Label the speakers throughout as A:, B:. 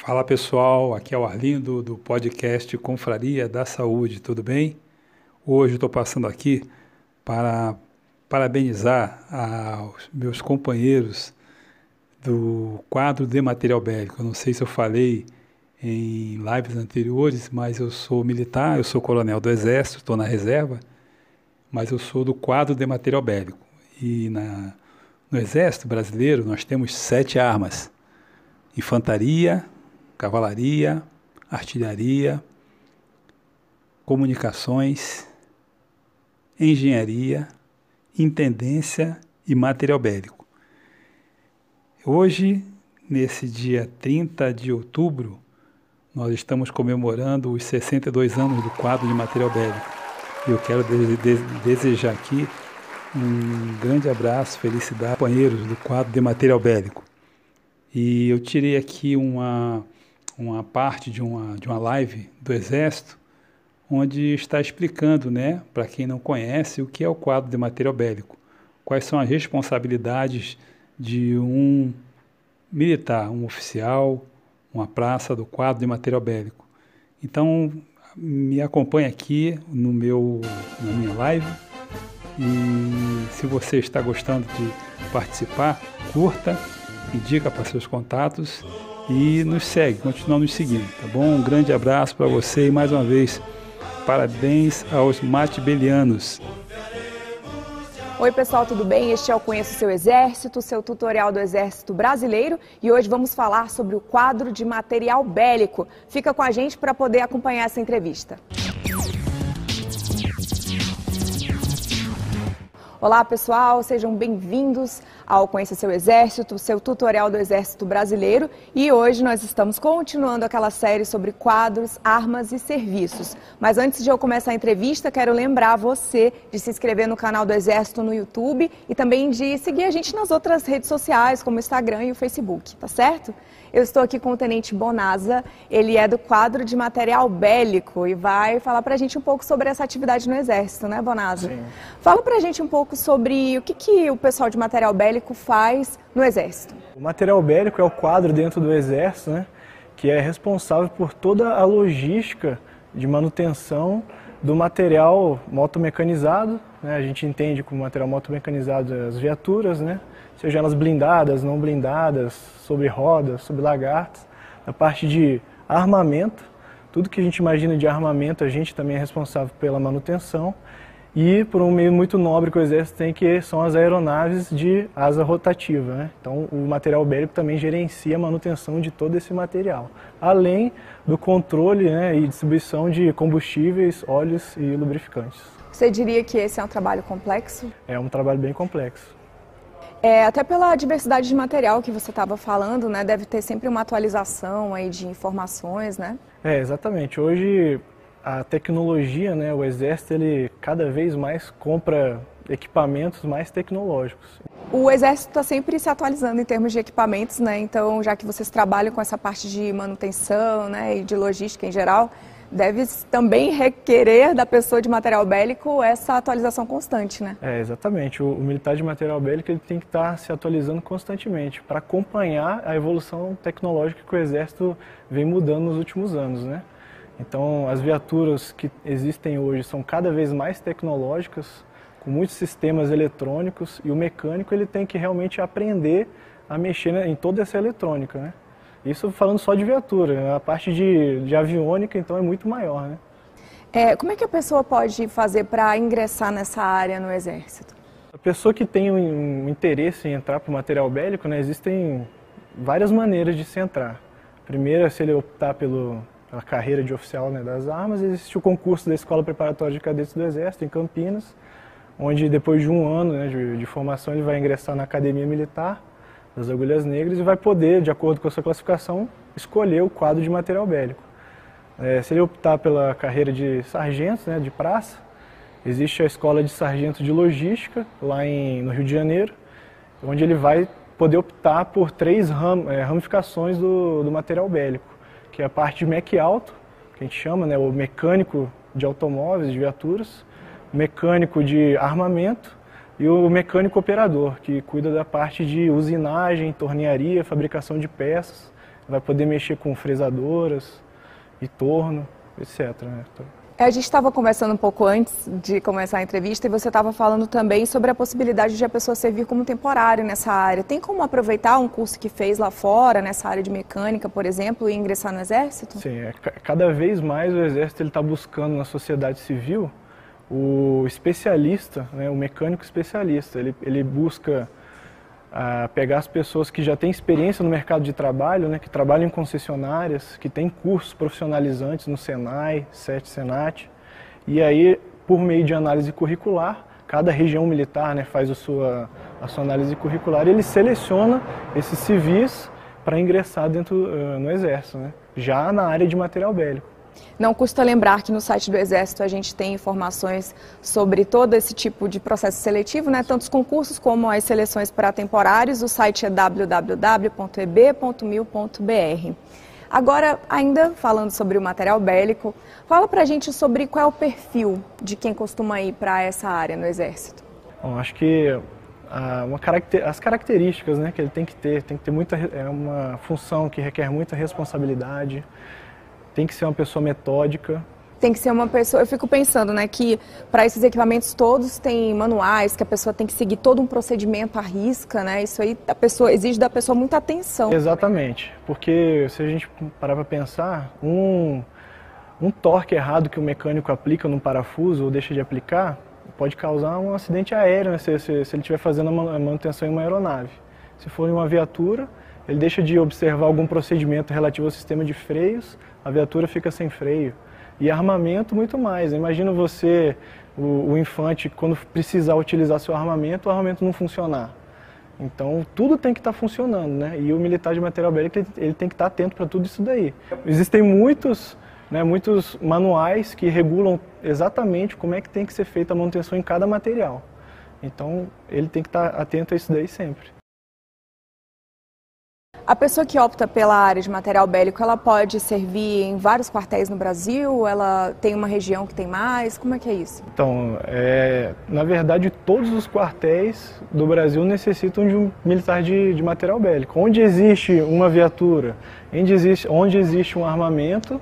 A: Fala pessoal, aqui é o Arlindo do podcast Confraria da Saúde, tudo bem? Hoje estou passando aqui para parabenizar aos meus companheiros do quadro de material bélico. Eu não sei se eu falei em lives anteriores, mas eu sou militar, eu sou coronel do Exército, estou na reserva, mas eu sou do quadro de material bélico. E na, no Exército brasileiro nós temos sete armas: infantaria, cavalaria, artilharia, comunicações, engenharia, intendência e material bélico. Hoje, nesse dia 30 de outubro, nós estamos comemorando os 62 anos do quadro de material bélico. E eu quero desejar aqui um grande abraço, felicidade, companheiros do quadro de material bélico. E eu tirei aqui uma, uma parte de uma, de uma live do Exército, onde está explicando, né, para quem não conhece, o que é o quadro de material bélico, quais são as responsabilidades de um militar, um oficial, uma praça do quadro de material bélico. Então, me acompanhe aqui no meu, na minha live. E se você está gostando de participar, curta, indica para seus contatos e nos segue, continua nos seguindo, tá bom? Um grande abraço para você e mais uma vez parabéns aos matibelianos.
B: Oi, pessoal, tudo bem? Este é o Conheça Seu Exército, seu tutorial do Exército Brasileiro, e hoje vamos falar sobre o quadro de material bélico. Fica com a gente para poder acompanhar essa entrevista. Olá, pessoal, sejam bem-vindos ao Conheça Seu Exército, seu tutorial do Exército Brasileiro. E hoje nós estamos continuando aquela série sobre quadros, armas e serviços. Mas antes de eu começar a entrevista, quero lembrar você de se inscrever no canal do Exército no YouTube e também de seguir a gente nas outras redes sociais, como o Instagram e o Facebook, tá certo? Eu estou aqui com o Tenente Bonaza, ele é do quadro de material bélico e vai falar para a gente um pouco sobre essa atividade no Exército, né, Bonaza? Sim. Fala para a gente um pouco sobre o que, que o pessoal de material bélico faz no Exército.
C: O material bélico é o quadro dentro do Exército, né, que é responsável por toda a logística de manutenção do material motomecanizado, né, a gente entende como material motomecanizado as viaturas, né, seja elas blindadas, não blindadas, sobre rodas, sobre lagartas. Na parte de armamento, tudo que a gente imagina de armamento, a gente também é responsável pela manutenção. E por um meio muito nobre que o Exército tem, que são as aeronaves de asa rotativa. Né? Então, o material bélico também gerencia a manutenção de todo esse material, além do controle né, e distribuição de combustíveis, óleos e lubrificantes.
B: Você diria que esse é um trabalho complexo?
C: É um trabalho bem complexo.
B: É, até pela diversidade de material que você estava falando, né? Deve ter sempre uma atualização aí de informações, né?
C: É, exatamente. Hoje a tecnologia, né, o exército, ele cada vez mais compra equipamentos mais tecnológicos.
B: O exército está sempre se atualizando em termos de equipamentos, né? Então, já que vocês trabalham com essa parte de manutenção, né, e de logística em geral, deve também requerer da pessoa de material bélico essa atualização constante, né?
C: É, exatamente. O, o militar de material bélico ele tem que estar tá se atualizando constantemente para acompanhar a evolução tecnológica que o Exército vem mudando nos últimos anos, né? Então, as viaturas que existem hoje são cada vez mais tecnológicas, com muitos sistemas eletrônicos, e o mecânico ele tem que realmente aprender a mexer em toda essa eletrônica, né? Isso falando só de viatura, né? a parte de, de aviônica então é muito maior, né?
B: É, como é que a pessoa pode fazer para ingressar nessa área no Exército?
C: A pessoa que tem um, um interesse em entrar para o material bélico, né, existem várias maneiras de se entrar. Primeiro, se ele optar pelo, pela carreira de oficial né, das armas, existe o concurso da Escola Preparatória de Cadetes do Exército, em Campinas, onde depois de um ano né, de, de formação ele vai ingressar na Academia Militar das agulhas negras e vai poder, de acordo com a sua classificação, escolher o quadro de material bélico. É, se ele optar pela carreira de sargento, né, de praça, existe a escola de sargento de logística, lá em, no Rio de Janeiro, onde ele vai poder optar por três ram, é, ramificações do, do, material bélico, que é a parte de mec alto, que a gente chama, né, o mecânico de automóveis, de viaturas, o mecânico de armamento e o mecânico operador, que cuida da parte de usinagem, tornearia, fabricação de peças. vai poder mexer com fresadoras e torno, etc. Né?
B: É, a gente estava conversando um pouco antes de começar a entrevista e você estava falando também sobre a possibilidade de a pessoa servir como temporário nessa área. Tem como aproveitar um curso que fez lá fora, nessa área de mecânica, por exemplo, e ingressar no Exército?
C: Sim, é, cada vez mais o Exército está buscando na sociedade civil o especialista, né, o mecânico especialista. Ele, ele busca a pegar as pessoas que já têm experiência no mercado de trabalho, né, que trabalham em concessionárias, que têm cursos profissionalizantes no Senai, SET, Senat, e aí, por meio de análise curricular, cada região militar né, faz a sua, a sua análise curricular e ele seleciona esses civis para ingressar dentro uh, no Exército, né, já na área de material bélico.
B: Não custa lembrar que no site do Exército a gente tem informações sobre todo esse tipo de processo seletivo, né? tanto os concursos como as seleções para temporários. O site é www.eb.mil.br. Agora, ainda falando sobre o material bélico, fala para a gente sobre qual é o perfil de quem costuma ir para essa área no Exército.
C: Bom, acho que ah, caracter, as características né, que ele tem que ter, tem que ter muita, é uma função que requer muita responsabilidade, tem que ser uma pessoa metódica.
B: Tem que ser uma pessoa. Eu fico pensando, né, que para esses equipamentos todos tem manuais, que a pessoa tem que seguir todo um procedimento à risca, né? Isso aí a pessoa exige da pessoa muita atenção.
C: Exatamente, porque se a gente parar para pensar, um um torque errado que o mecânico aplica num parafuso ou deixa de aplicar pode causar um acidente aéreo, né, se, se, se ele estiver fazendo a manutenção em uma aeronave. Se for em uma viatura, ele deixa de observar algum procedimento relativo ao sistema de freios, a viatura fica sem freio. E armamento, muito mais. Imagina você, o, o infante, quando precisar utilizar seu armamento, o armamento não funcionar. Então, tudo tem que estar tá funcionando, né? E o militar de material bélico, ele, tem que estar tá atento para tudo isso daí. Existem muitos, né, muitos manuais que regulam exatamente como é que tem que ser feita a manutenção em cada material. Então, ele tem que estar tá atento a isso daí sempre.
B: A pessoa que opta pela área de material bélico, ela pode servir em vários quartéis no Brasil? Ela tem uma região que tem mais? Como é que é isso?
C: Então, é, na verdade, todos os quartéis do Brasil necessitam de um militar de, de material bélico. Onde existe uma viatura, onde existe, onde existe um armamento,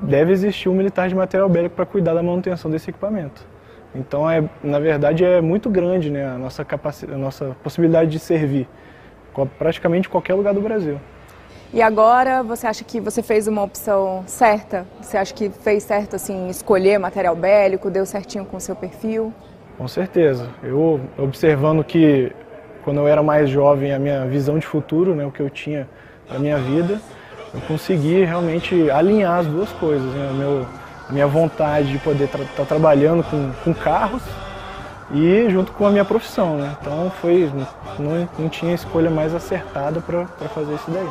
C: deve existir um militar de material bélico para cuidar da manutenção desse equipamento. Então, é, na verdade, é muito grande né, a, nossa capacidade, a nossa possibilidade de servir praticamente qualquer lugar do Brasil.
B: E agora você acha que você fez uma opção certa? Você acha que fez certo assim escolher material bélico, deu certinho com o seu perfil?
C: Com certeza. Eu observando que quando eu era mais jovem a minha visão de futuro, né, o que eu tinha para minha vida, eu consegui realmente alinhar as duas coisas, né, meu, a minha vontade de poder estar tá trabalhando com, com carros e junto com a minha profissão, né? Então foi não, não tinha escolha mais acertada para fazer isso daí.